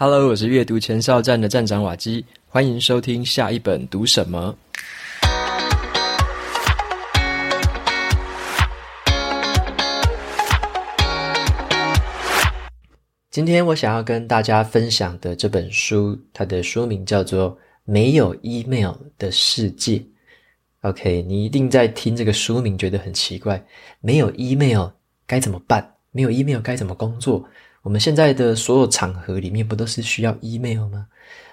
Hello，我是阅读前哨站的站长瓦基，欢迎收听下一本读什么。今天我想要跟大家分享的这本书，它的书名叫做《没有 email 的世界》。OK，你一定在听这个书名觉得很奇怪，没有 email 该怎么办？没有 email 该怎么工作？我们现在的所有场合里面不都是需要 email 吗？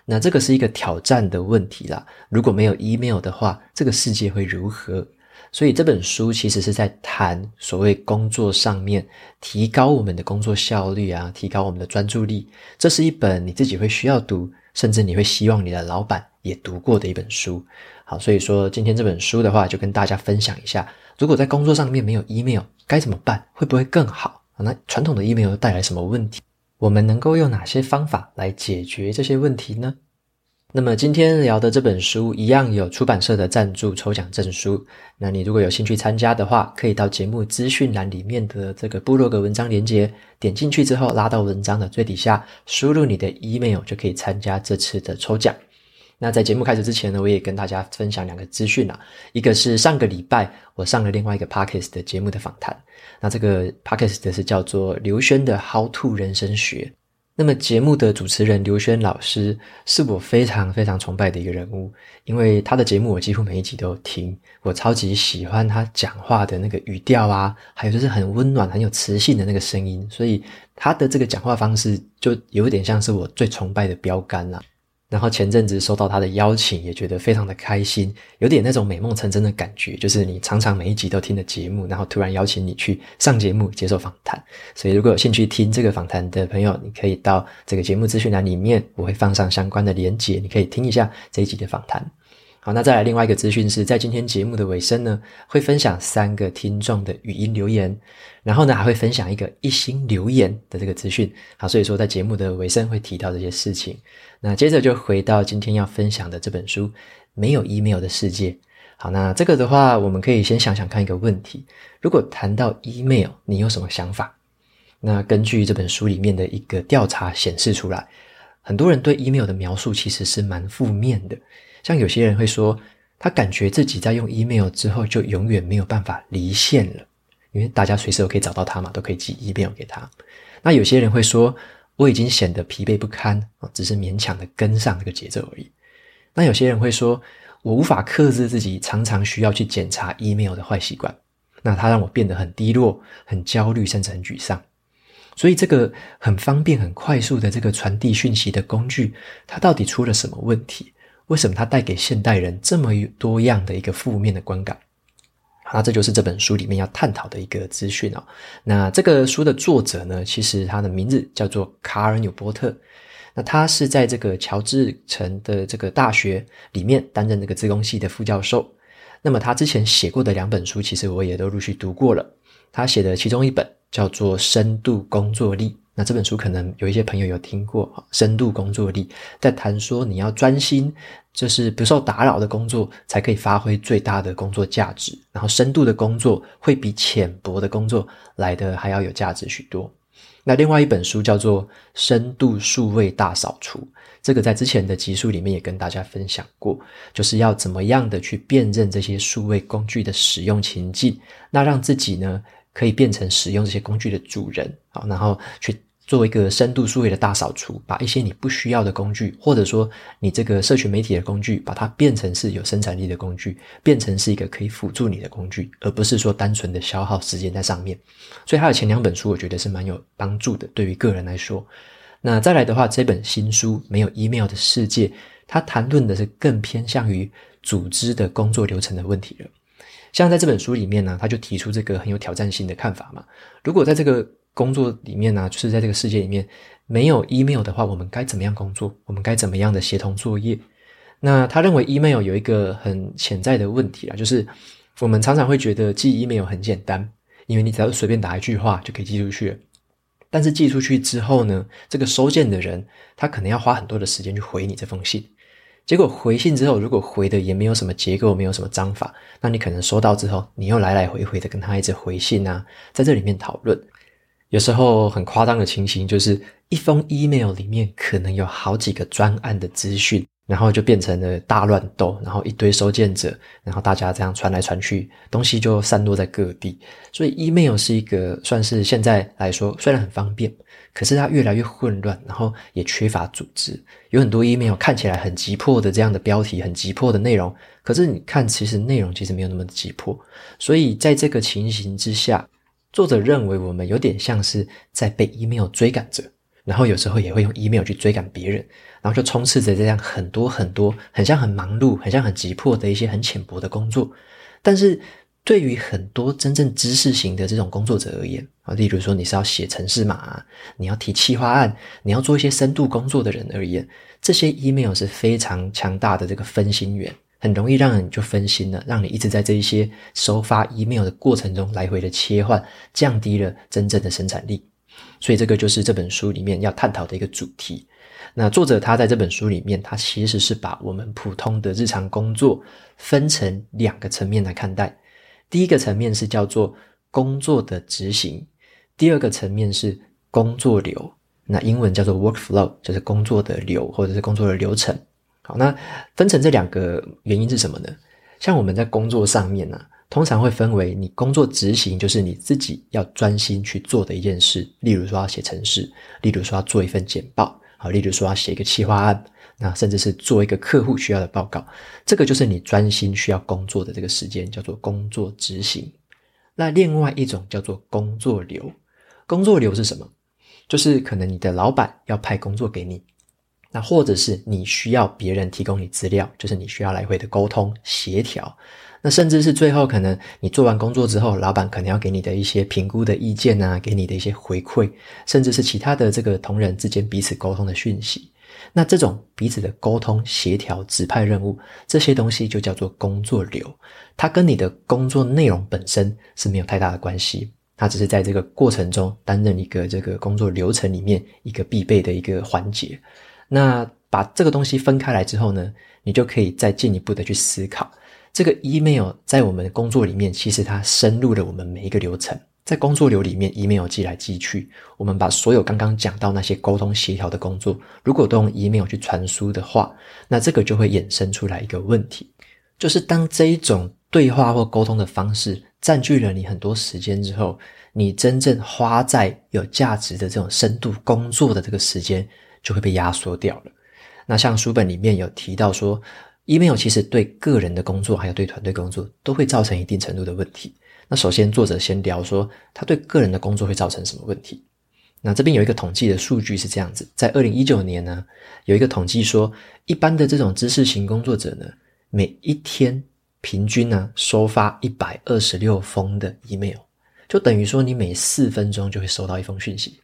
那这个是一个挑战的问题啦。如果没有 email 的话，这个世界会如何？所以这本书其实是在谈所谓工作上面提高我们的工作效率啊，提高我们的专注力。这是一本你自己会需要读，甚至你会希望你的老板也读过的一本书。好，所以说今天这本书的话，就跟大家分享一下，如果在工作上面没有 email 该怎么办？会不会更好？那传统的 email 带来什么问题？我们能够用哪些方法来解决这些问题呢？那么今天聊的这本书一样有出版社的赞助抽奖证书。那你如果有兴趣参加的话，可以到节目资讯栏里面的这个部落格文章连接，点进去之后拉到文章的最底下，输入你的 email 就可以参加这次的抽奖。那在节目开始之前呢，我也跟大家分享两个资讯啊，一个是上个礼拜我上了另外一个 Podcast 的节目的访谈，那这个 Podcast 是叫做刘轩的 How to 人生学。那么节目的主持人刘轩老师是我非常非常崇拜的一个人物，因为他的节目我几乎每一集都有听，我超级喜欢他讲话的那个语调啊，还有就是很温暖、很有磁性的那个声音，所以他的这个讲话方式就有点像是我最崇拜的标杆啦。然后前阵子收到他的邀请，也觉得非常的开心，有点那种美梦成真的感觉。就是你常常每一集都听的节目，然后突然邀请你去上节目接受访谈。所以如果有兴趣听这个访谈的朋友，你可以到这个节目资讯栏里面，我会放上相关的连结，你可以听一下这一集的访谈。好，那再来另外一个资讯是在今天节目的尾声呢，会分享三个听众的语音留言，然后呢还会分享一个一星留言的这个资讯。好，所以说在节目的尾声会提到这些事情。那接着就回到今天要分享的这本书《没有 email 的世界》。好，那这个的话，我们可以先想想看一个问题：如果谈到 email，你有什么想法？那根据这本书里面的一个调查显示出来，很多人对 email 的描述其实是蛮负面的。像有些人会说，他感觉自己在用 email 之后就永远没有办法离线了，因为大家随时都可以找到他嘛，都可以寄 email 给他。那有些人会说，我已经显得疲惫不堪啊，只是勉强的跟上这个节奏而已。那有些人会说，我无法克制自己常常需要去检查 email 的坏习惯，那它让我变得很低落、很焦虑，甚至很沮丧。所以这个很方便、很快速的这个传递讯息的工具，它到底出了什么问题？为什么它带给现代人这么多样的一个负面的观感？那这就是这本书里面要探讨的一个资讯哦。那这个书的作者呢，其实他的名字叫做卡尔纽波特。那他是在这个乔治城的这个大学里面担任这个自工系的副教授。那么他之前写过的两本书，其实我也都陆续读过了。他写的其中一本叫做《深度工作力》。那这本书可能有一些朋友有听过，深度工作力，在谈说你要专心，就是不受打扰的工作，才可以发挥最大的工作价值。然后深度的工作会比浅薄的工作来得还要有价值许多。那另外一本书叫做《深度数位大扫除》，这个在之前的集数里面也跟大家分享过，就是要怎么样的去辨认这些数位工具的使用情境，那让自己呢，可以变成使用这些工具的主人，好，然后去做一个深度数位的大扫除，把一些你不需要的工具，或者说你这个社群媒体的工具，把它变成是有生产力的工具，变成是一个可以辅助你的工具，而不是说单纯的消耗时间在上面。所以他的前两本书，我觉得是蛮有帮助的，对于个人来说。那再来的话，这本新书《没有 email 的世界》，它谈论的是更偏向于组织的工作流程的问题了。像在这本书里面呢，他就提出这个很有挑战性的看法嘛。如果在这个工作里面呢，就是在这个世界里面没有 email 的话，我们该怎么样工作？我们该怎么样的协同作业？那他认为 email 有一个很潜在的问题啊，就是我们常常会觉得寄 email 很简单，因为你只要随便打一句话就可以寄出去。但是寄出去之后呢，这个收件的人他可能要花很多的时间去回你这封信。结果回信之后，如果回的也没有什么结构，没有什么章法，那你可能收到之后，你又来来回回的跟他一直回信啊，在这里面讨论。有时候很夸张的情形就是一封 email 里面可能有好几个专案的资讯。然后就变成了大乱斗，然后一堆收件者，然后大家这样传来传去，东西就散落在各地。所以，email 是一个算是现在来说虽然很方便，可是它越来越混乱，然后也缺乏组织。有很多 email 看起来很急迫的这样的标题，很急迫的内容，可是你看，其实内容其实没有那么急迫。所以，在这个情形之下，作者认为我们有点像是在被 email 追赶着。然后有时候也会用 email 去追赶别人，然后就充斥着这样很多很多很像很忙碌、很像很急迫的一些很浅薄的工作。但是对于很多真正知识型的这种工作者而言啊，例如说你是要写程式码啊，你要提企划案，你要做一些深度工作的人而言，这些 email 是非常强大的这个分心源，很容易让人就分心了，让你一直在这一些收发 email 的过程中来回的切换，降低了真正的生产力。所以这个就是这本书里面要探讨的一个主题。那作者他在这本书里面，他其实是把我们普通的日常工作分成两个层面来看待。第一个层面是叫做工作的执行，第二个层面是工作流。那英文叫做 workflow，就是工作的流或者是工作的流程。好，那分成这两个原因是什么呢？像我们在工作上面呢、通常会分为你工作执行，就是你自己要专心去做的一件事，例如说要写程式，例如说要做一份简报，好，例如说要写一个企划案，那甚至是做一个客户需要的报告，这个就是你专心需要工作的这个时间，叫做工作执行。那另外一种叫做工作流，工作流是什么？就是可能你的老板要派工作给你，那或者是你需要别人提供你资料，就是你需要来回的沟通协调。那甚至是最后，可能你做完工作之后，老板可能要给你的一些评估的意见啊，给你的一些回馈，甚至是其他的这个同仁之间彼此沟通的讯息。那这种彼此的沟通、协调、指派任务，这些东西就叫做工作流。它跟你的工作内容本身是没有太大的关系，它只是在这个过程中担任一个这个工作流程里面一个必备的一个环节。那把这个东西分开来之后呢，你就可以再进一步的去思考。这个 email 在我们的工作里面，其实它深入了我们每一个流程。在工作流里面，email 寄来寄去，我们把所有刚刚讲到那些沟通协调的工作，如果都用 email 去传输的话，那这个就会衍生出来一个问题，就是当这一种对话或沟通的方式占据了你很多时间之后，你真正花在有价值的这种深度工作的这个时间就会被压缩掉了。那像书本里面有提到说，email 其实对个人的工作还有对团队工作都会造成一定程度的问题。那首先作者先聊说，他对个人的工作会造成什么问题？那这边有一个统计的数据是这样子，在二零一九年呢，有一个统计说，一般的这种知识型工作者呢，每一天平均呢收发一百二十六封的 email，就等于说你每四分钟就会收到一封讯息。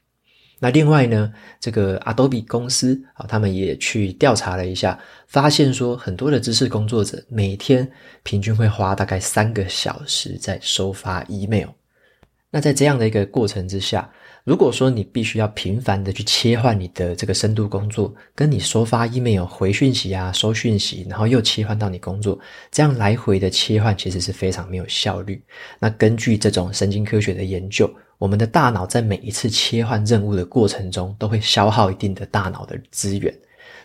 那另外呢，这个 Adobe 公司啊，他们也去调查了一下，发现说很多的知识工作者每天平均会花大概三个小时在收发 email。那在这样的一个过程之下，如果说你必须要频繁的去切换你的这个深度工作，跟你收发 email 回讯息啊、收讯息，然后又切换到你工作，这样来回的切换其实是非常没有效率。那根据这种神经科学的研究，我们的大脑在每一次切换任务的过程中，都会消耗一定的大脑的资源。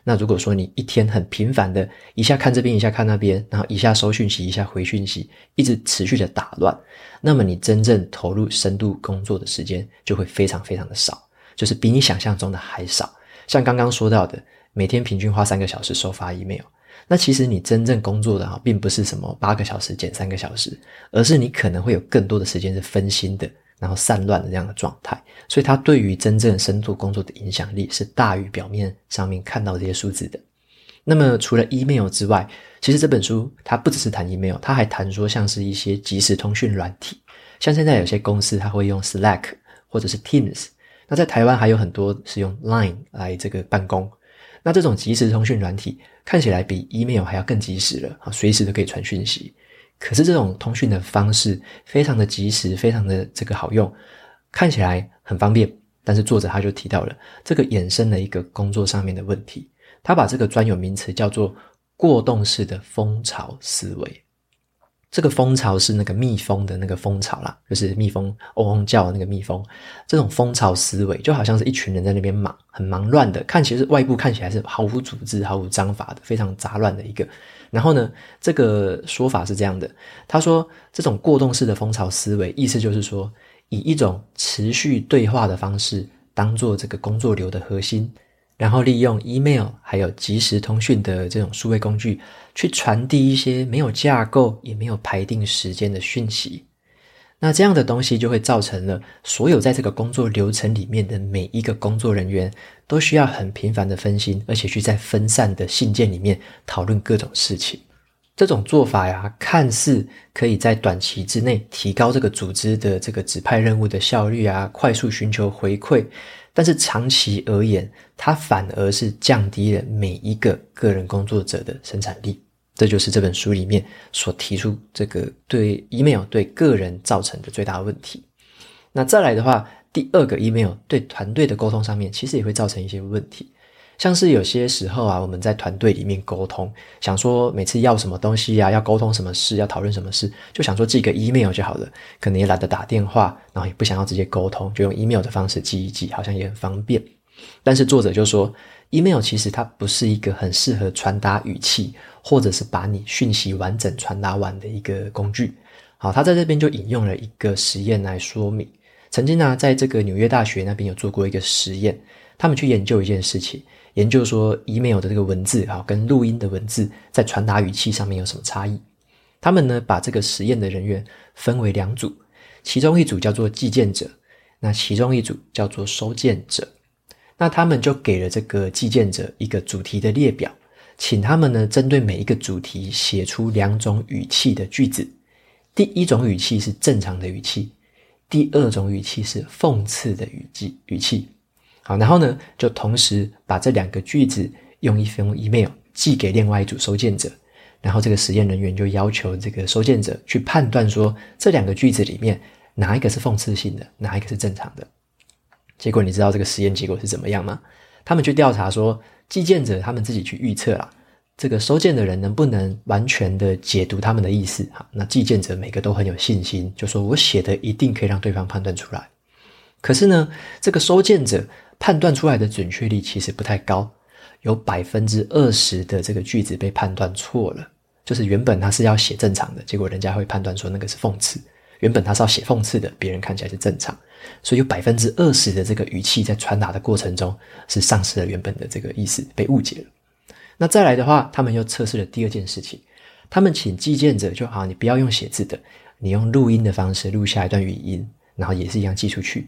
那如果说你一天很频繁的，一下看这边，一下看那边，然后一下收讯息，一下回讯息，一直持续的打乱，那么你真正投入深度工作的时间就会非常非常的少，就是比你想象中的还少。像刚刚说到的，每天平均花三个小时收发 email，那其实你真正工作的啊，并不是什么八个小时减三个小时，而是你可能会有更多的时间是分心的。然后散乱的这样的状态，所以它对于真正深度工作的影响力是大于表面上面看到这些数字的。那么除了 email 之外，其实这本书它不只是谈 email，它还谈说像是一些即时通讯软体，像现在有些公司它会用 Slack 或者是 Teams，那在台湾还有很多是用 Line 来这个办公。那这种即时通讯软体看起来比 email 还要更即时了啊，随时都可以传讯息。可是这种通讯的方式非常的及时，非常的这个好用，看起来很方便。但是作者他就提到了这个衍生了一个工作上面的问题，他把这个专有名词叫做过动式的蜂巢思维。这个蜂巢是那个蜜蜂的那个蜂巢啦，就是蜜蜂嗡嗡叫的那个蜜蜂。这种蜂巢思维就好像是一群人在那边忙，很忙乱的，看起来是外部看起来是毫无组织、毫无章法的，非常杂乱的一个。然后呢，这个说法是这样的，他说这种过动式的蜂巢思维，意思就是说，以一种持续对话的方式当做这个工作流的核心。然后利用 email 还有即时通讯的这种数位工具，去传递一些没有架构也没有排定时间的讯息。那这样的东西就会造成了所有在这个工作流程里面的每一个工作人员都需要很频繁的分心，而且去在分散的信件里面讨论各种事情。这种做法呀，看似可以在短期之内提高这个组织的这个指派任务的效率啊，快速寻求回馈。但是长期而言，它反而是降低了每一个个人工作者的生产力。这就是这本书里面所提出这个对 email 对个人造成的最大问题。那再来的话，第二个 email 对团队的沟通上面，其实也会造成一些问题。像是有些时候啊，我们在团队里面沟通，想说每次要什么东西啊，要沟通什么事，要讨论什么事，就想说寄个 email 就好了，可能也懒得打电话，然后也不想要直接沟通，就用 email 的方式寄一寄，好像也很方便。但是作者就说，email 其实它不是一个很适合传达语气，或者是把你讯息完整传达完的一个工具。好，他在这边就引用了一个实验来说明，曾经呢，在这个纽约大学那边有做过一个实验，他们去研究一件事情。研究说，email 的这个文字啊，跟录音的文字在传达语气上面有什么差异？他们呢，把这个实验的人员分为两组，其中一组叫做寄件者，那其中一组叫做收件者。那他们就给了这个寄件者一个主题的列表，请他们呢，针对每一个主题写出两种语气的句子。第一种语气是正常的语气，第二种语气是讽刺的语气语气。好，然后呢，就同时把这两个句子用一封 email 寄给另外一组收件者，然后这个实验人员就要求这个收件者去判断说，这两个句子里面哪一个是讽刺性的，哪一个是正常的。结果你知道这个实验结果是怎么样吗？他们去调查说，寄件者他们自己去预测啦，这个收件的人能不能完全的解读他们的意思。哈，那寄件者每个都很有信心，就说我写的一定可以让对方判断出来。可是呢，这个收件者。判断出来的准确率其实不太高，有百分之二十的这个句子被判断错了。就是原本他是要写正常的，结果人家会判断说那个是讽刺；原本他是要写讽刺的，别人看起来是正常。所以有百分之二十的这个语气在传达的过程中是丧失了原本的这个意思，被误解了。那再来的话，他们又测试了第二件事情，他们请寄件者就好，你不要用写字的，你用录音的方式录下一段语音，然后也是一样寄出去。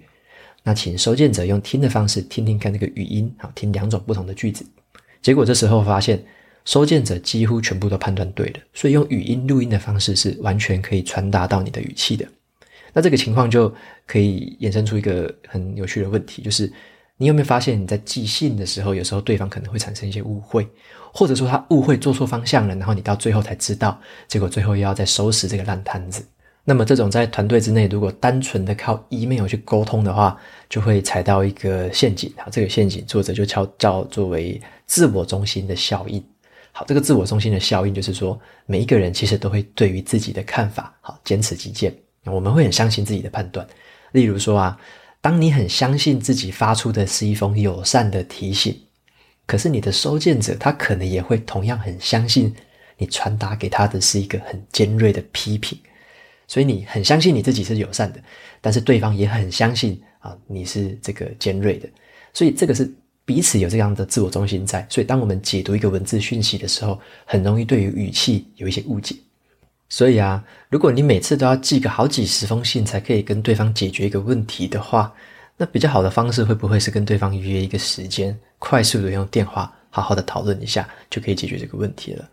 那请收件者用听的方式听听看这个语音，好，听两种不同的句子。结果这时候发现，收件者几乎全部都判断对了，所以用语音录音的方式是完全可以传达到你的语气的。那这个情况就可以衍生出一个很有趣的问题，就是你有没有发现你在寄信的时候，有时候对方可能会产生一些误会，或者说他误会做错方向了，然后你到最后才知道，结果最后又要再收拾这个烂摊子。那么这种在团队之内，如果单纯的靠 email 去沟通的话，就会踩到一个陷阱。好，这个陷阱作者就叫叫作为自我中心的效应。好，这个自我中心的效应就是说，每一个人其实都会对于自己的看法，好，坚持己见。我们会很相信自己的判断。例如说啊，当你很相信自己发出的是一封友善的提醒，可是你的收件者他可能也会同样很相信你传达给他的是一个很尖锐的批评。所以你很相信你自己是友善的，但是对方也很相信啊你是这个尖锐的，所以这个是彼此有这样的自我中心在。所以当我们解读一个文字讯息的时候，很容易对于语气有一些误解。所以啊，如果你每次都要寄个好几十封信才可以跟对方解决一个问题的话，那比较好的方式会不会是跟对方约一个时间，快速的用电话好好的讨论一下，就可以解决这个问题了？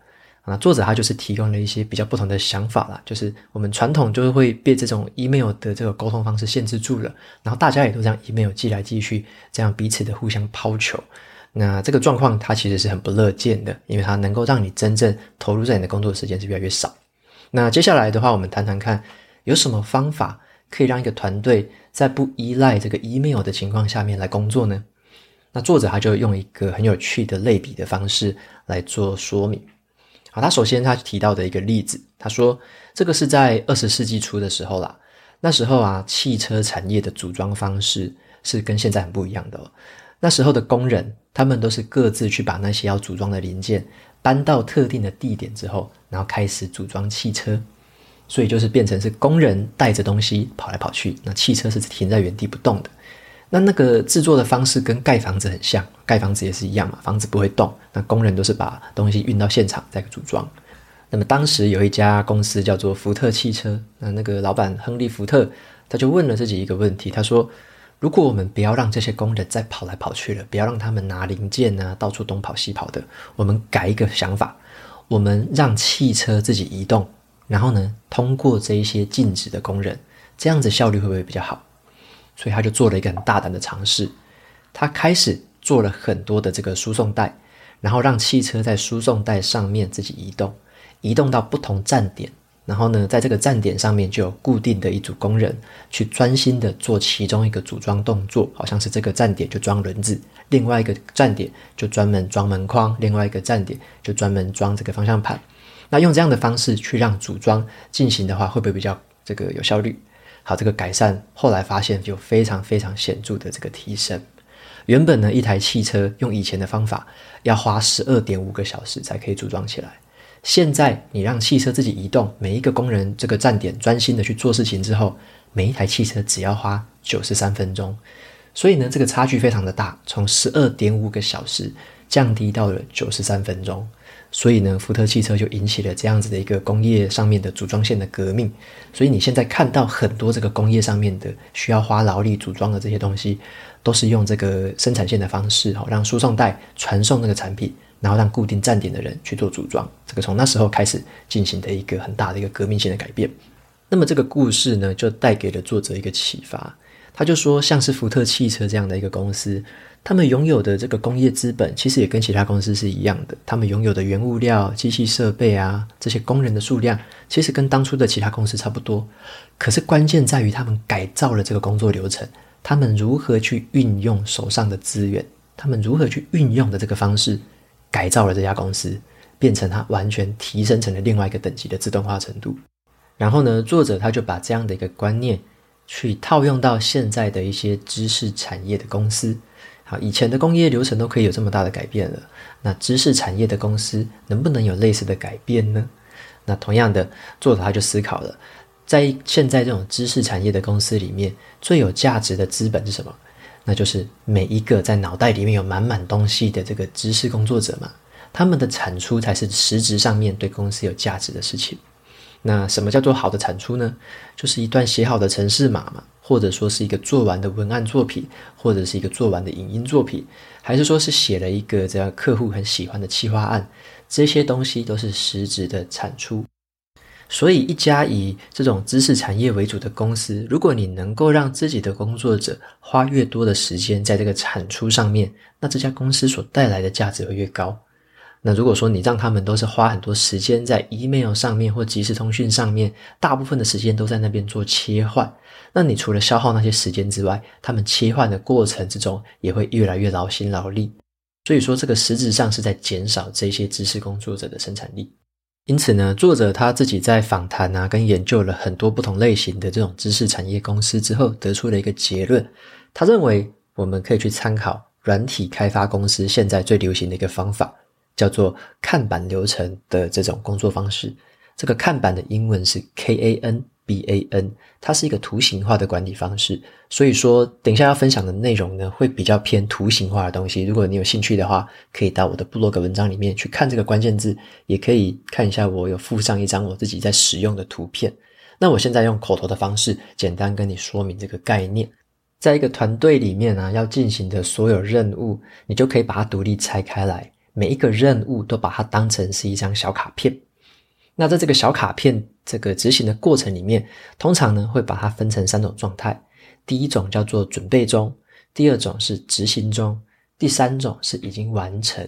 那作者他就是提供了一些比较不同的想法啦，就是我们传统就是会被这种 email 的这个沟通方式限制住了，然后大家也都这样 email 寄来寄去，这样彼此的互相抛球。那这个状况它其实是很不乐见的，因为它能够让你真正投入在你的工作时间是越来越少。那接下来的话，我们谈谈看有什么方法可以让一个团队在不依赖这个 email 的情况下面来工作呢？那作者他就用一个很有趣的类比的方式来做说明。好，他首先他提到的一个例子，他说这个是在二十世纪初的时候啦，那时候啊，汽车产业的组装方式是跟现在很不一样的哦。那时候的工人，他们都是各自去把那些要组装的零件搬到特定的地点之后，然后开始组装汽车。所以就是变成是工人带着东西跑来跑去，那汽车是停在原地不动的。那那个制作的方式跟盖房子很像，盖房子也是一样嘛，房子不会动，那工人都是把东西运到现场再组装。那么当时有一家公司叫做福特汽车，那那个老板亨利·福特他就问了自己一个问题，他说：“如果我们不要让这些工人再跑来跑去了，不要让他们拿零件啊到处东跑西跑的，我们改一个想法，我们让汽车自己移动。”然后呢，通过这一些静止的工人，这样子效率会不会比较好？所以他就做了一个很大胆的尝试，他开始做了很多的这个输送带，然后让汽车在输送带上面自己移动，移动到不同站点，然后呢，在这个站点上面就有固定的一组工人去专心的做其中一个组装动作，好像是这个站点就装轮子，另外一个站点就专门装门框，另外一个站点就专门装这个方向盘。那用这样的方式去让组装进行的话，会不会比较这个有效率？好，这个改善后来发现有非常非常显著的这个提升。原本呢，一台汽车用以前的方法要花十二点五个小时才可以组装起来，现在你让汽车自己移动，每一个工人这个站点专心的去做事情之后，每一台汽车只要花九十三分钟。所以呢，这个差距非常的大，从十二点五个小时降低到了九十三分钟。所以呢，福特汽车就引起了这样子的一个工业上面的组装线的革命。所以你现在看到很多这个工业上面的需要花劳力组装的这些东西，都是用这个生产线的方式，哈，让输送带传送那个产品，然后让固定站点的人去做组装。这个从那时候开始进行的一个很大的一个革命性的改变。那么这个故事呢，就带给了作者一个启发。他就说，像是福特汽车这样的一个公司。他们拥有的这个工业资本，其实也跟其他公司是一样的。他们拥有的原物料、机器设备啊，这些工人的数量，其实跟当初的其他公司差不多。可是关键在于他们改造了这个工作流程，他们如何去运用手上的资源，他们如何去运用的这个方式，改造了这家公司，变成它完全提升成了另外一个等级的自动化程度。然后呢，作者他就把这样的一个观念，去套用到现在的一些知识产业的公司。好，以前的工业流程都可以有这么大的改变了，那知识产业的公司能不能有类似的改变呢？那同样的，作者他就思考了，在现在这种知识产业的公司里面，最有价值的资本是什么？那就是每一个在脑袋里面有满满东西的这个知识工作者嘛，他们的产出才是实质上面对公司有价值的事情。那什么叫做好的产出呢？就是一段写好的程式码嘛。或者说是一个做完的文案作品，或者是一个做完的影音作品，还是说是写了一个这样客户很喜欢的企划案，这些东西都是实质的产出。所以，一家以这种知识产业为主的公司，如果你能够让自己的工作者花越多的时间在这个产出上面，那这家公司所带来的价值会越高。那如果说你让他们都是花很多时间在 email 上面或即时通讯上面，大部分的时间都在那边做切换，那你除了消耗那些时间之外，他们切换的过程之中也会越来越劳心劳力。所以说，这个实质上是在减少这些知识工作者的生产力。因此呢，作者他自己在访谈啊，跟研究了很多不同类型的这种知识产业公司之后，得出了一个结论。他认为我们可以去参考软体开发公司现在最流行的一个方法。叫做看板流程的这种工作方式，这个看板的英文是 K A N B A N，它是一个图形化的管理方式。所以说，等一下要分享的内容呢，会比较偏图形化的东西。如果你有兴趣的话，可以到我的部落格文章里面去看这个关键字，也可以看一下我有附上一张我自己在使用的图片。那我现在用口头的方式，简单跟你说明这个概念。在一个团队里面啊，要进行的所有任务，你就可以把它独立拆开来。每一个任务都把它当成是一张小卡片，那在这个小卡片这个执行的过程里面，通常呢会把它分成三种状态。第一种叫做准备中，第二种是执行中，第三种是已经完成。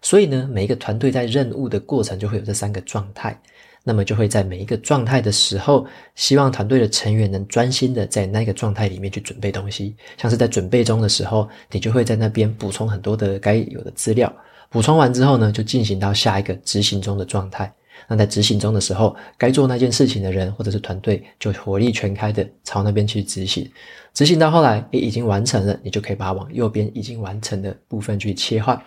所以呢，每一个团队在任务的过程就会有这三个状态。那么就会在每一个状态的时候，希望团队的成员能专心的在那个状态里面去准备东西。像是在准备中的时候，你就会在那边补充很多的该有的资料。补充完之后呢，就进行到下一个执行中的状态。那在执行中的时候，该做那件事情的人或者是团队就火力全开的朝那边去执行。执行到后来，诶，已经完成了，你就可以把它往右边已经完成的部分去切换。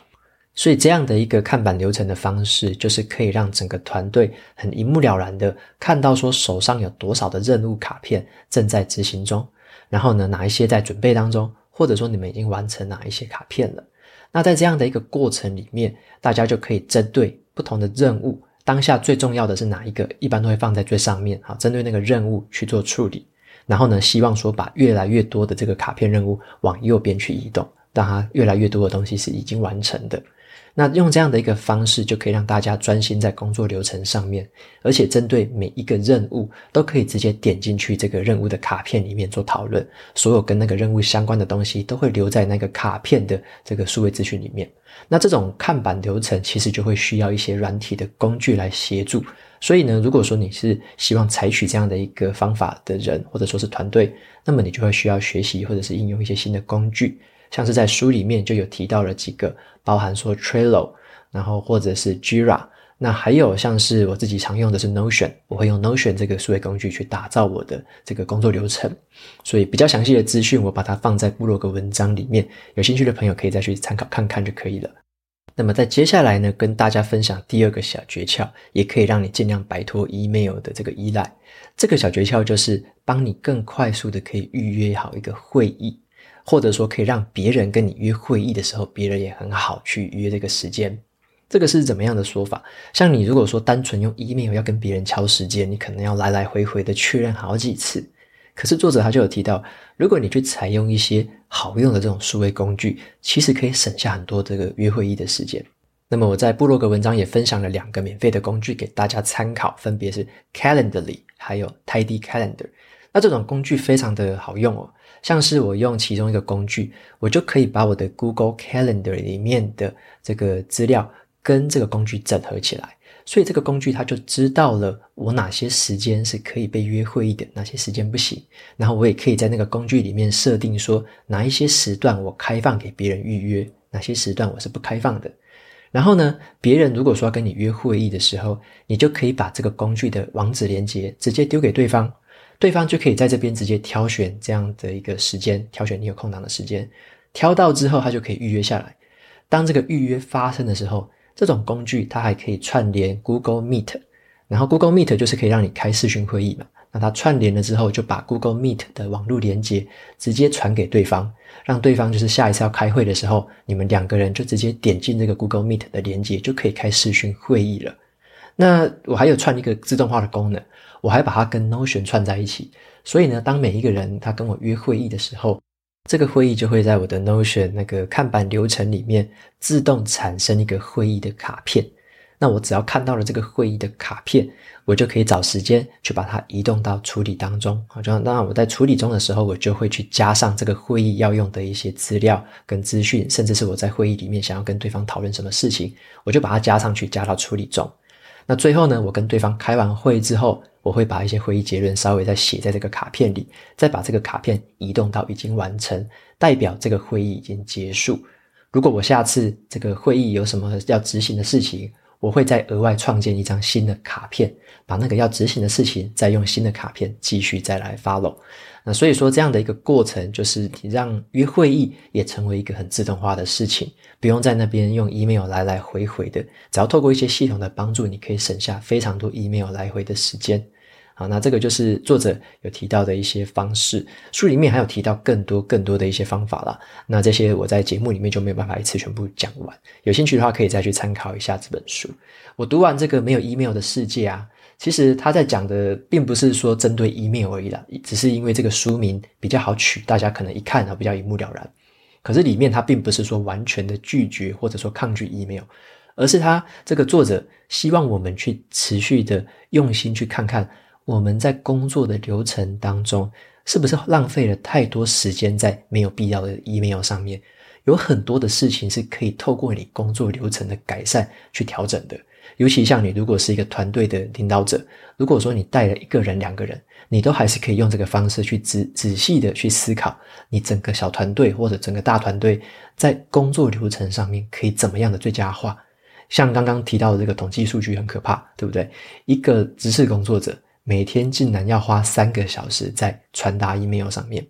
所以这样的一个看板流程的方式，就是可以让整个团队很一目了然的看到说手上有多少的任务卡片正在执行中，然后呢，哪一些在准备当中，或者说你们已经完成哪一些卡片了。那在这样的一个过程里面，大家就可以针对不同的任务。当下最重要的是哪一个？一般都会放在最上面，啊，针对那个任务去做处理。然后呢，希望说把越来越多的这个卡片任务往右边去移动，让它越来越多的东西是已经完成的。那用这样的一个方式，就可以让大家专心在工作流程上面，而且针对每一个任务，都可以直接点进去这个任务的卡片里面做讨论。所有跟那个任务相关的东西，都会留在那个卡片的这个数位资讯里面。那这种看板流程，其实就会需要一些软体的工具来协助。所以呢，如果说你是希望采取这样的一个方法的人，或者说是团队，那么你就会需要学习或者是应用一些新的工具。像是在书里面就有提到了几个，包含说 Trello，然后或者是 Jira，那还有像是我自己常用的是 Notion，我会用 Notion 这个数位工具去打造我的这个工作流程。所以比较详细的资讯，我把它放在部落格文章里面，有兴趣的朋友可以再去参考看看就可以了。那么在接下来呢，跟大家分享第二个小诀窍，也可以让你尽量摆脱 email 的这个依赖。这个小诀窍就是帮你更快速的可以预约好一个会议。或者说可以让别人跟你约会议的时候，别人也很好去约这个时间。这个是怎么样的说法？像你如果说单纯用 email 要跟别人敲时间，你可能要来来回回的确认好几次。可是作者他就有提到，如果你去采用一些好用的这种数位工具，其实可以省下很多这个约会议的时间。那么我在部落格文章也分享了两个免费的工具给大家参考，分别是 Calendly 还有 Tidy Calendar。那这种工具非常的好用哦。像是我用其中一个工具，我就可以把我的 Google Calendar 里面的这个资料跟这个工具整合起来，所以这个工具它就知道了我哪些时间是可以被约会议的，哪些时间不行。然后我也可以在那个工具里面设定说，哪一些时段我开放给别人预约，哪些时段我是不开放的。然后呢，别人如果说要跟你约会议的时候，你就可以把这个工具的网址连接直接丢给对方。对方就可以在这边直接挑选这样的一个时间，挑选你有空档的时间，挑到之后他就可以预约下来。当这个预约发生的时候，这种工具它还可以串联 Google Meet，然后 Google Meet 就是可以让你开视讯会议嘛。那它串联了之后，就把 Google Meet 的网络连接直接传给对方，让对方就是下一次要开会的时候，你们两个人就直接点进这个 Google Meet 的连接，就可以开视讯会议了。那我还有串一个自动化的功能。我还把它跟 Notion 串在一起，所以呢，当每一个人他跟我约会议的时候，这个会议就会在我的 Notion 那个看板流程里面自动产生一个会议的卡片。那我只要看到了这个会议的卡片，我就可以找时间去把它移动到处理当中。好，就当然我在处理中的时候，我就会去加上这个会议要用的一些资料跟资讯，甚至是我在会议里面想要跟对方讨论什么事情，我就把它加上去，加到处理中。那最后呢，我跟对方开完会之后，我会把一些会议结论稍微再写在这个卡片里，再把这个卡片移动到已经完成，代表这个会议已经结束。如果我下次这个会议有什么要执行的事情，我会再额外创建一张新的卡片，把那个要执行的事情再用新的卡片继续再来 follow。那所以说这样的一个过程，就是你让约会议也成为一个很自动化的事情，不用在那边用 email 来来回回的，只要透过一些系统的帮助，你可以省下非常多 email 来回的时间。好，那这个就是作者有提到的一些方式，书里面还有提到更多更多的一些方法啦。那这些我在节目里面就没有办法一次全部讲完，有兴趣的话可以再去参考一下这本书。我读完这个没有 email 的世界啊，其实他在讲的并不是说针对 email 而已啦，只是因为这个书名比较好取，大家可能一看啊比较一目了然。可是里面他并不是说完全的拒绝或者说抗拒 email，而是他这个作者希望我们去持续的用心去看看。我们在工作的流程当中，是不是浪费了太多时间在没有必要的 email 上面？有很多的事情是可以透过你工作流程的改善去调整的。尤其像你如果是一个团队的领导者，如果说你带了一个人、两个人，你都还是可以用这个方式去仔仔细的去思考，你整个小团队或者整个大团队在工作流程上面可以怎么样的最佳化。像刚刚提到的这个统计数据很可怕，对不对？一个知识工作者每天竟然要花三个小时在传达 email 上面。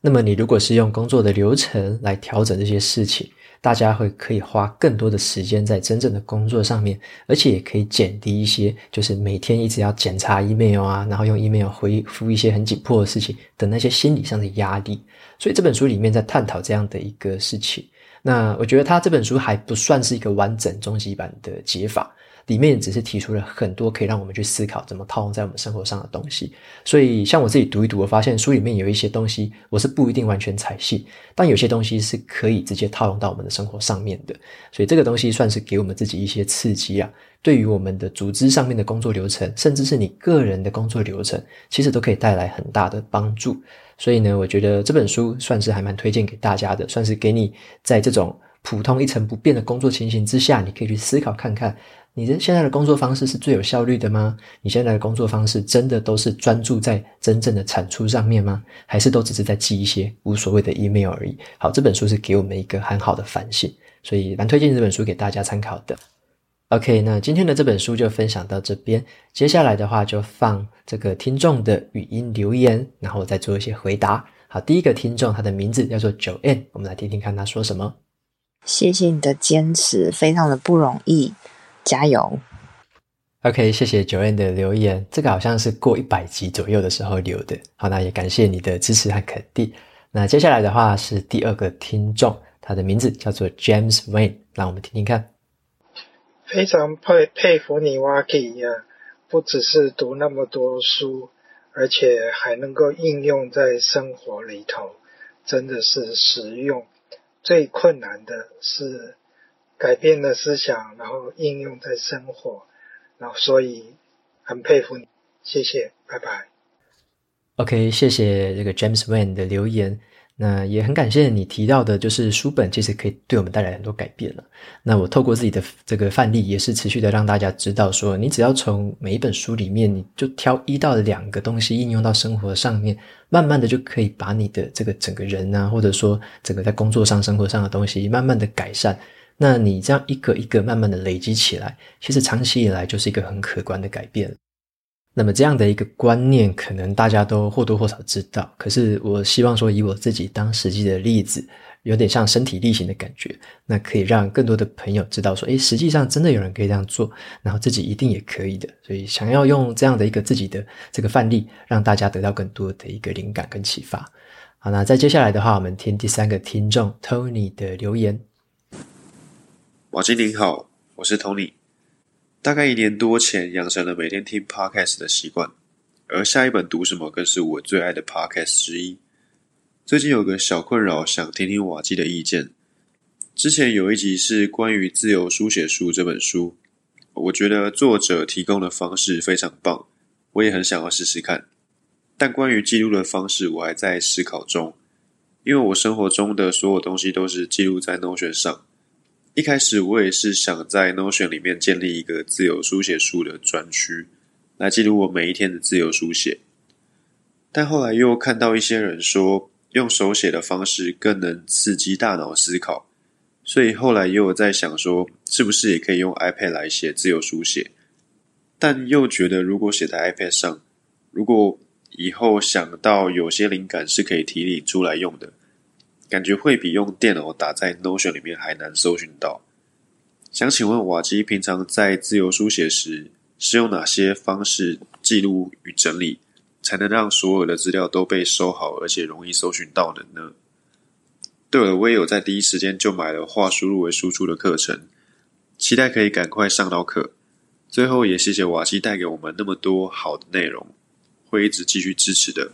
那么你如果是用工作的流程来调整这些事情，大家会可以花更多的时间在真正的工作上面，而且也可以减低一些，就是每天一直要检查 email 啊，然后用 email 回复一些很紧迫的事情的那些心理上的压力。所以这本书里面在探讨这样的一个事情。那我觉得他这本书还不算是一个完整终极版的解法，里面只是提出了很多可以让我们去思考怎么套用在我们生活上的东西。所以像我自己读一读，我发现书里面有一些东西我是不一定完全采信，但有些东西是可以直接套用到我们的生活上面的。所以这个东西算是给我们自己一些刺激啊，对于我们的组织上面的工作流程，甚至是你个人的工作流程，其实都可以带来很大的帮助。所以呢，我觉得这本书算是还蛮推荐给大家的，算是给你在这种普通一成不变的工作情形之下，你可以去思考看看，你的现在的工作方式是最有效率的吗？你现在的工作方式真的都是专注在真正的产出上面吗？还是都只是在记一些无所谓的 email 而已？好，这本书是给我们一个很好的反省，所以蛮推荐这本书给大家参考的。OK，那今天的这本书就分享到这边。接下来的话就放这个听众的语音留言，然后我再做一些回答。好，第一个听众他的名字叫做 Joanne，我们来听听看他说什么。谢谢你的坚持，非常的不容易，加油。OK，谢谢 Joanne 的留言，这个好像是过一百集左右的时候留的。好，那也感谢你的支持和肯定。那接下来的话是第二个听众，他的名字叫做 James Wayne，让我们听听看。非常佩佩服你，Rocky 呀！不只是读那么多书，而且还能够应用在生活里头，真的是实用。最困难的是改变了思想，然后应用在生活，然后所以很佩服你，谢谢，拜拜。OK，谢谢这个 James w a n 的留言。那也很感谢你提到的，就是书本其实可以对我们带来很多改变了。那我透过自己的这个范例，也是持续的让大家知道说，你只要从每一本书里面，你就挑一到两个东西应用到生活上面，慢慢的就可以把你的这个整个人啊，或者说整个在工作上、生活上的东西，慢慢的改善。那你这样一个一个慢慢的累积起来，其实长期以来就是一个很可观的改变。那么这样的一个观念，可能大家都或多或少知道。可是我希望说，以我自己当实际的例子，有点像身体力行的感觉，那可以让更多的朋友知道说，诶，实际上真的有人可以这样做，然后自己一定也可以的。所以想要用这样的一个自己的这个范例，让大家得到更多的一个灵感跟启发。好，那在接下来的话，我们听第三个听众 Tony 的留言。瓦基您好，我是 Tony。大概一年多前，养成了每天听 podcast 的习惯，而下一本读什么更是我最爱的 podcast 之一。最近有个小困扰，想听听瓦基的意见。之前有一集是关于自由书写术这本书，我觉得作者提供的方式非常棒，我也很想要试试看。但关于记录的方式，我还在思考中，因为我生活中的所有东西都是记录在 Notion 上。一开始我也是想在 Notion 里面建立一个自由书写书的专区，来记录我每一天的自由书写。但后来又看到一些人说，用手写的方式更能刺激大脑思考，所以后来又在想说，是不是也可以用 iPad 来写自由书写？但又觉得如果写在 iPad 上，如果以后想到有些灵感是可以提炼出来用的。感觉会比用电脑打在 Notion 里面还难搜寻到。想请问瓦基，平常在自由书写时，是用哪些方式记录与整理，才能让所有的资料都被收好，而且容易搜寻到的呢？对了，我也有在第一时间就买了化输入为输出的课程，期待可以赶快上到课。最后也谢谢瓦基带给我们那么多好的内容，会一直继续支持的。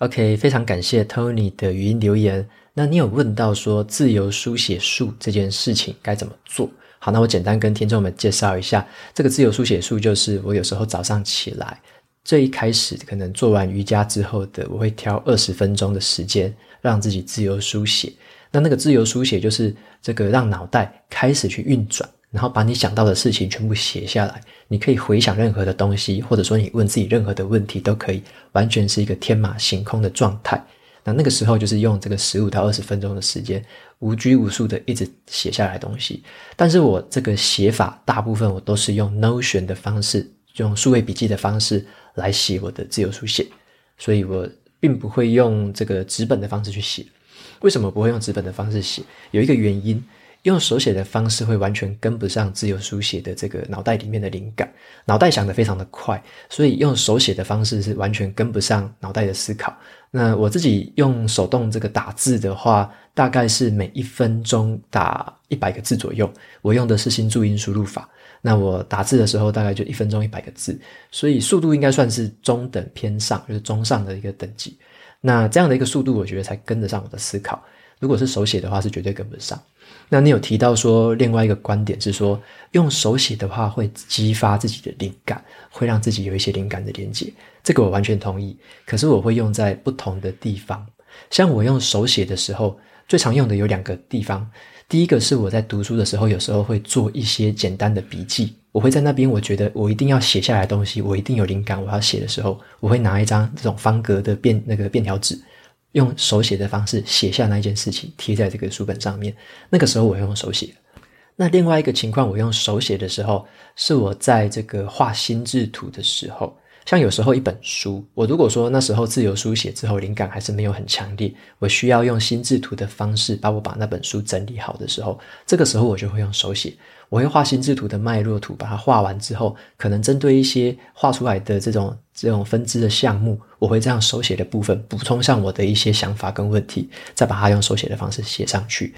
OK，非常感谢 Tony 的语音留言。那你有问到说自由书写术这件事情该怎么做？好，那我简单跟听众们介绍一下，这个自由书写术就是我有时候早上起来，最一开始可能做完瑜伽之后的，我会挑二十分钟的时间让自己自由书写。那那个自由书写就是这个让脑袋开始去运转，然后把你想到的事情全部写下来。你可以回想任何的东西，或者说你问自己任何的问题都可以，完全是一个天马行空的状态。那那个时候就是用这个十五到二十分钟的时间，无拘无束的一直写下来东西。但是我这个写法大部分我都是用 Notion 的方式，用数位笔记的方式来写我的自由书写，所以我并不会用这个纸本的方式去写。为什么不会用纸本的方式写？有一个原因。用手写的方式会完全跟不上自由书写的这个脑袋里面的灵感，脑袋想得非常的快，所以用手写的方式是完全跟不上脑袋的思考。那我自己用手动这个打字的话，大概是每一分钟打一百个字左右。我用的是新注音输入法，那我打字的时候大概就一分钟一百个字，所以速度应该算是中等偏上，就是中上的一个等级。那这样的一个速度，我觉得才跟得上我的思考。如果是手写的话，是绝对跟不上。那你有提到说，另外一个观点是说，用手写的话会激发自己的灵感，会让自己有一些灵感的连接。这个我完全同意。可是我会用在不同的地方。像我用手写的时候，最常用的有两个地方。第一个是我在读书的时候，有时候会做一些简单的笔记。我会在那边，我觉得我一定要写下来的东西，我一定有灵感，我要写的时候，我会拿一张这种方格的便那个便条纸。用手写的方式写下那一件事情，贴在这个书本上面。那个时候我用手写。那另外一个情况，我用手写的时候，是我在这个画心智图的时候。像有时候一本书，我如果说那时候自由书写之后灵感还是没有很强烈，我需要用心智图的方式把我把那本书整理好的时候，这个时候我就会用手写。我会画心智图的脉络图，把它画完之后，可能针对一些画出来的这种这种分支的项目，我会这样手写的部分补充上我的一些想法跟问题，再把它用手写的方式写上去。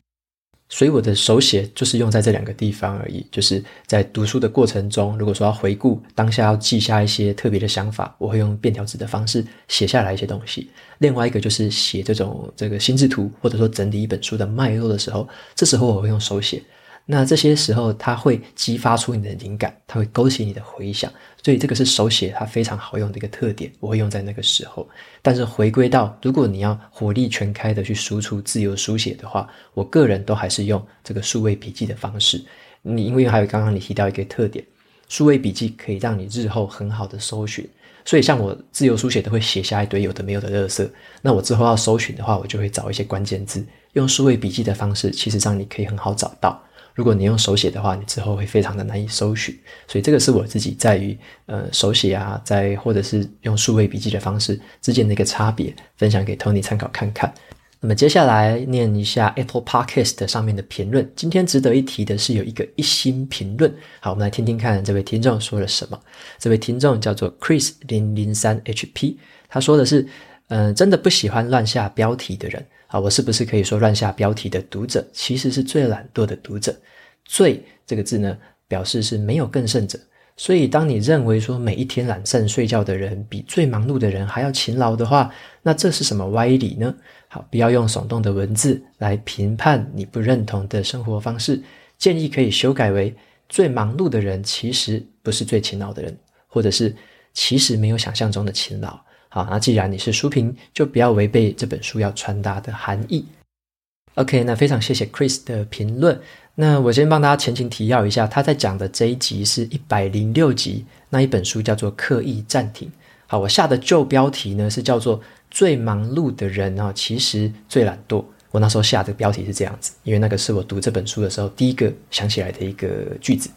所以我的手写就是用在这两个地方而已，就是在读书的过程中，如果说要回顾当下要记下一些特别的想法，我会用便条纸的方式写下来一些东西。另外一个就是写这种这个心智图，或者说整理一本书的脉络的时候，这时候我会用手写。那这些时候，它会激发出你的灵感，它会勾起你的回想，所以这个是手写它非常好用的一个特点，我会用在那个时候。但是回归到，如果你要火力全开的去输出自由书写的话，我个人都还是用这个数位笔记的方式。你因为还有刚刚你提到一个特点，数位笔记可以让你日后很好的搜寻，所以像我自由书写都会写下一堆有的没有的垃圾，那我之后要搜寻的话，我就会找一些关键字，用数位笔记的方式，其实上你可以很好找到。如果你用手写的话，你之后会非常的难以搜寻，所以这个是我自己在于呃手写啊，在或者是用数位笔记的方式之间的一个差别，分享给 Tony 参考看看。那么接下来念一下 Apple Podcast 上面的评论。今天值得一提的是有一个一星评论，好，我们来听听看这位听众说了什么。这位听众叫做 Chris 零零三 HP，他说的是，嗯、真的不喜欢乱下标题的人。啊，我是不是可以说乱下标题的读者其实是最懒惰的读者？最这个字呢，表示是没有更胜者。所以，当你认为说每一天懒散睡觉的人比最忙碌的人还要勤劳的话，那这是什么歪理呢？好，不要用耸动的文字来评判你不认同的生活方式。建议可以修改为：最忙碌的人其实不是最勤劳的人，或者是其实没有想象中的勤劳。好，那既然你是书评，就不要违背这本书要传达的含义。OK，那非常谢谢 Chris 的评论。那我先帮大家前情提要一下，他在讲的这一集是一百零六集，那一本书叫做《刻意暂停》。好，我下的旧标题呢是叫做“最忙碌的人啊，其实最懒惰”。我那时候下的标题是这样子，因为那个是我读这本书的时候第一个想起来的一个句子。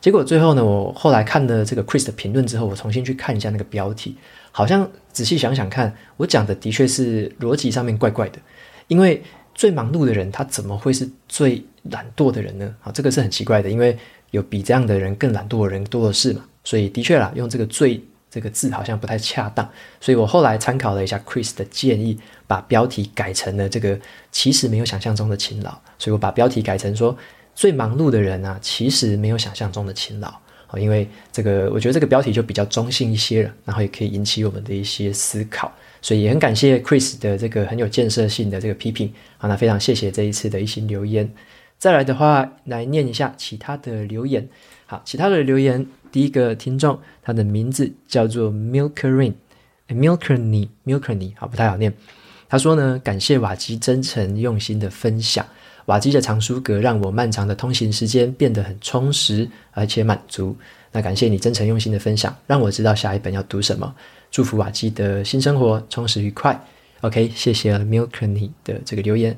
结果最后呢，我后来看了这个 Chris 的评论之后，我重新去看一下那个标题。好像仔细想想看，我讲的的确是逻辑上面怪怪的，因为最忙碌的人，他怎么会是最懒惰的人呢？啊，这个是很奇怪的，因为有比这样的人更懒惰的人多的是嘛，所以的确啦，用这个“最”这个字好像不太恰当，所以我后来参考了一下 Chris 的建议，把标题改成了这个“其实没有想象中的勤劳”，所以我把标题改成说“最忙碌的人啊，其实没有想象中的勤劳”。因为这个，我觉得这个标题就比较中性一些了，然后也可以引起我们的一些思考，所以也很感谢 Chris 的这个很有建设性的这个批评。好，那非常谢谢这一次的一些留言。再来的话，来念一下其他的留言。好，其他的留言，第一个听众，他的名字叫做 Milkerin，Milkerny，Milkerny，好，不太好念。他说呢，感谢瓦基真诚用心的分享，瓦基的藏书阁让我漫长的通行时间变得很充实而且满足。那感谢你真诚用心的分享，让我知道下一本要读什么。祝福瓦基的新生活充实愉快。OK，谢谢 m i l k n y 的这个留言。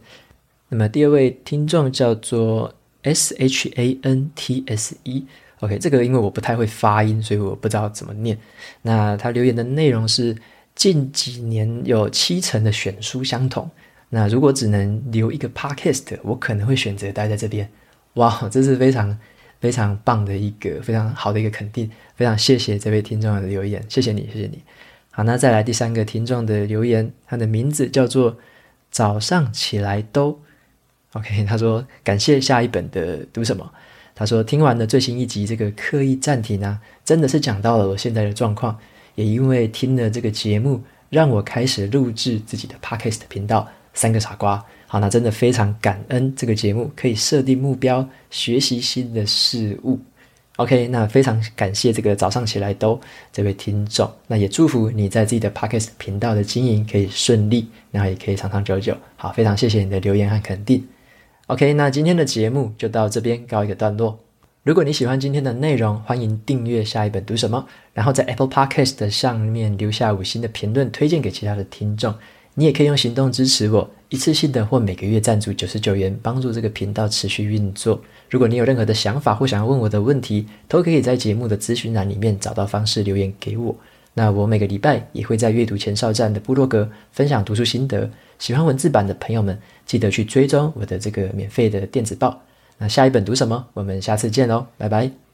那么第二位听众叫做 S H A N T S E。OK，这个因为我不太会发音，所以我不知道怎么念。那他留言的内容是：近几年有七成的选书相同。那如果只能留一个 Podcast，我可能会选择待在这边。哇，这是非常非常棒的一个非常好的一个肯定，非常谢谢这位听众的留言，谢谢你，谢谢你。好，那再来第三个听众的留言，他的名字叫做早上起来都 OK。他说感谢下一本的读什么？他说听完了最新一集这个刻意暂停啊，真的是讲到了我现在的状况。也因为听了这个节目，让我开始录制自己的 Podcast 频道《三个傻瓜》。好，那真的非常感恩这个节目可以设定目标，学习新的事物。OK，那非常感谢这个早上起来都这位听众，那也祝福你在自己的 Podcast 频道的经营可以顺利，然后也可以长长久久。好，非常谢谢你的留言和肯定。OK，那今天的节目就到这边告一个段落。如果你喜欢今天的内容，欢迎订阅下一本读什么，然后在 Apple Podcast 上面留下五星的评论，推荐给其他的听众。你也可以用行动支持我，一次性的或每个月赞助九十九元，帮助这个频道持续运作。如果你有任何的想法或想要问我的问题，都可以在节目的咨询栏里面找到方式留言给我。那我每个礼拜也会在阅读前哨站的部落格分享读书心得。喜欢文字版的朋友们，记得去追踪我的这个免费的电子报。那下一本读什么？我们下次见喽，拜拜。